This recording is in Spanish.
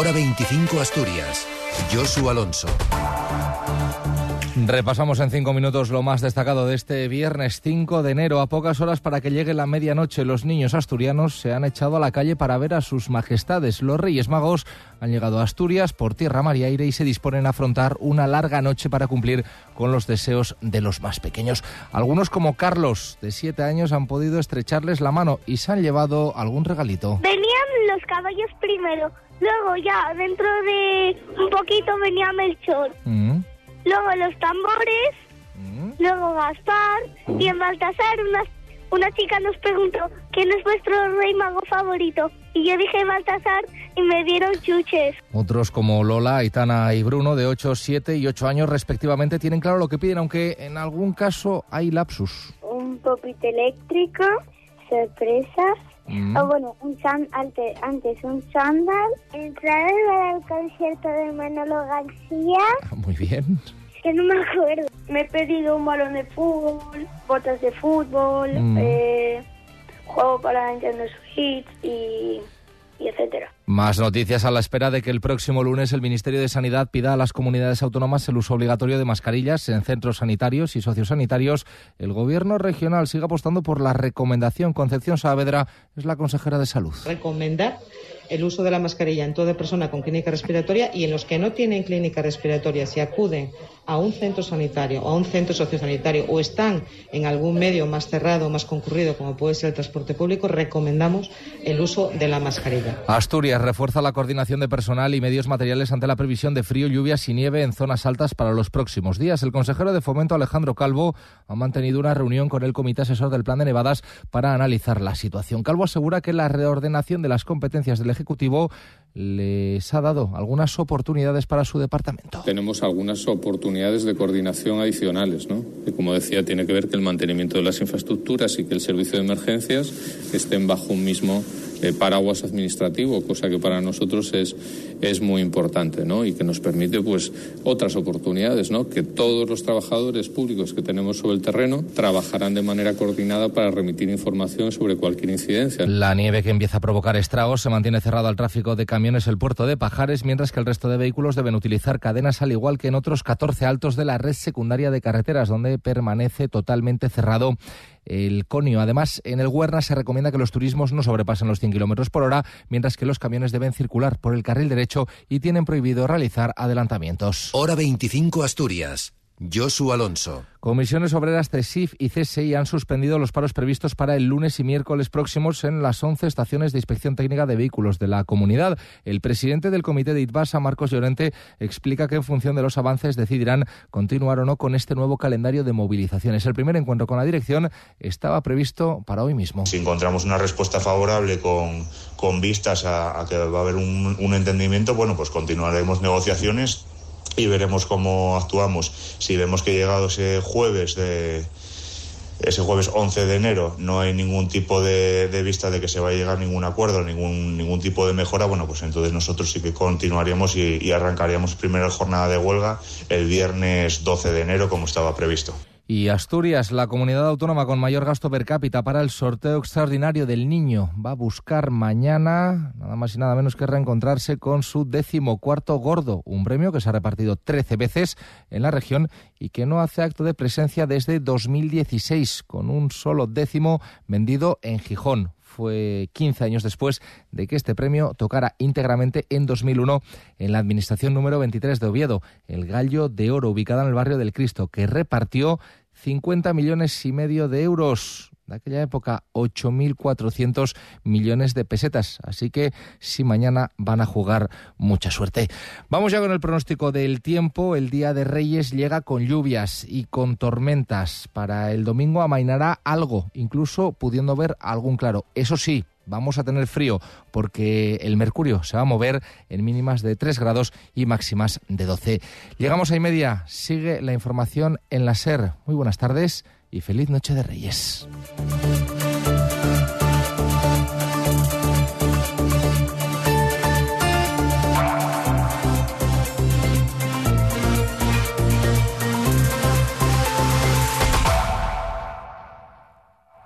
Hora 25 Asturias. Josu Alonso. Repasamos en cinco minutos lo más destacado de este viernes 5 de enero. A pocas horas para que llegue la medianoche, los niños asturianos se han echado a la calle para ver a sus majestades. Los Reyes Magos han llegado a Asturias por tierra, mar y aire y se disponen a afrontar una larga noche para cumplir con los deseos de los más pequeños. Algunos, como Carlos, de siete años, han podido estrecharles la mano y se han llevado algún regalito. Venían los caballos primero, luego ya dentro de un poquito venía Melchor. Mm. luego los tambores, Mm. luego Gaspar y en Baltasar una, una chica nos preguntó quién es vuestro rey mago favorito y yo dije Baltasar y me dieron chuches. Otros como Lola, Aitana y Bruno, de 8, 7 y 8 años respectivamente, tienen claro lo que piden, aunque en algún caso hay lapsus. Un popito eléctrico, sorpresas, Mm. o bueno, un chan, antes, antes un chándal, entrar al concierto de Manolo García, Muy bien. que no me acuerdo. Me he pedido un balón de fútbol, botas de fútbol, Mm. eh, juego para Nintendo Switch y, y etcétera. Más noticias a la espera de que el próximo lunes el Ministerio de Sanidad pida a las comunidades autónomas el uso obligatorio de mascarillas en centros sanitarios y sociosanitarios. El gobierno regional sigue apostando por la recomendación. Concepción Saavedra es la consejera de salud. recomendar el uso de la mascarilla en toda persona con clínica respiratoria y en los que no tienen clínica respiratoria, si acuden a un centro sanitario o a un centro sociosanitario o están en algún medio más cerrado o más concurrido, como puede ser el transporte público, recomendamos el uso de la mascarilla. Asturias refuerza la coordinación de personal y medios materiales ante la previsión de frío, lluvias y nieve en zonas altas para los próximos días. El consejero de Fomento, Alejandro Calvo, ha mantenido una reunión con el Comité Asesor del Plan de Nevadas para analizar la situación. Calvo asegura que la reordenación de las competencias del Ejecutivo les ha dado algunas oportunidades para su departamento. Tenemos algunas oportunidades de coordinación adicionales, ¿no? Que como decía, tiene que ver que el mantenimiento de las infraestructuras y que el servicio de emergencias estén bajo un mismo eh, paraguas administrativo, cosa que para nosotros es, es muy importante, ¿no? Y que nos permite, pues, otras oportunidades, ¿no? Que todos los trabajadores públicos que tenemos sobre el terreno trabajarán de manera coordinada para remitir información sobre cualquier incidencia. La nieve que empieza a provocar estragos se mantiene cerrado al tráfico de camiones el puerto de Pajares, mientras que el resto de vehículos deben utilizar cadenas al igual que en otros 14 altos de la red secundaria de carreteras, donde permanece totalmente cerrado el conio. Además, en el Huerna se recomienda que los turismos no sobrepasen los 100 kilómetros por hora, mientras que los camiones deben circular por el carril derecho y tienen prohibido realizar adelantamientos. Hora 25 Asturias. Josu Alonso. Comisiones Obreras CESIF y CSI han suspendido los paros previstos para el lunes y miércoles próximos en las 11 estaciones de inspección técnica de vehículos de la comunidad. El presidente del comité de ITBASA, Marcos Llorente, explica que en función de los avances decidirán continuar o no con este nuevo calendario de movilizaciones. El primer encuentro con la dirección estaba previsto para hoy mismo. Si encontramos una respuesta favorable con, con vistas a, a que va a haber un, un entendimiento, bueno, pues continuaremos negociaciones y veremos cómo actuamos. Si vemos que llegado ese jueves de ese jueves 11 de enero no hay ningún tipo de, vista de que se vaya a llegar a ningún acuerdo, ningún, ningún tipo de mejora, bueno, pues entonces nosotros sí que continuaríamos y, y arrancaríamos primera jornada de huelga el viernes 12 de enero como estaba previsto. Y Asturias, la comunidad autónoma con mayor gasto per cápita para el sorteo extraordinario del niño, va a buscar mañana nada más y nada menos que reencontrarse con su decimocuarto gordo, un premio que se ha repartido 13 veces en la región y que no hace acto de presencia desde 2016, con un solo décimo vendido en Gijón. Fue 15 años después de que este premio tocara íntegramente en 2001 en la administración número 23 de Oviedo, el Gallo de Oro, ubicada en el barrio del Cristo, que repartió 50 millones y medio de euros. De aquella época, 8.400 millones de pesetas. Así que si mañana van a jugar, mucha suerte. Vamos ya con el pronóstico del tiempo. El Día de Reyes llega con lluvias y con tormentas. Para el domingo amainará algo, incluso pudiendo ver algún claro. Eso sí, vamos a tener frío porque el mercurio se va a mover en mínimas de 3 grados y máximas de 12. Llegamos a y media. Sigue la información en la SER. Muy buenas tardes y feliz noche de Reyes.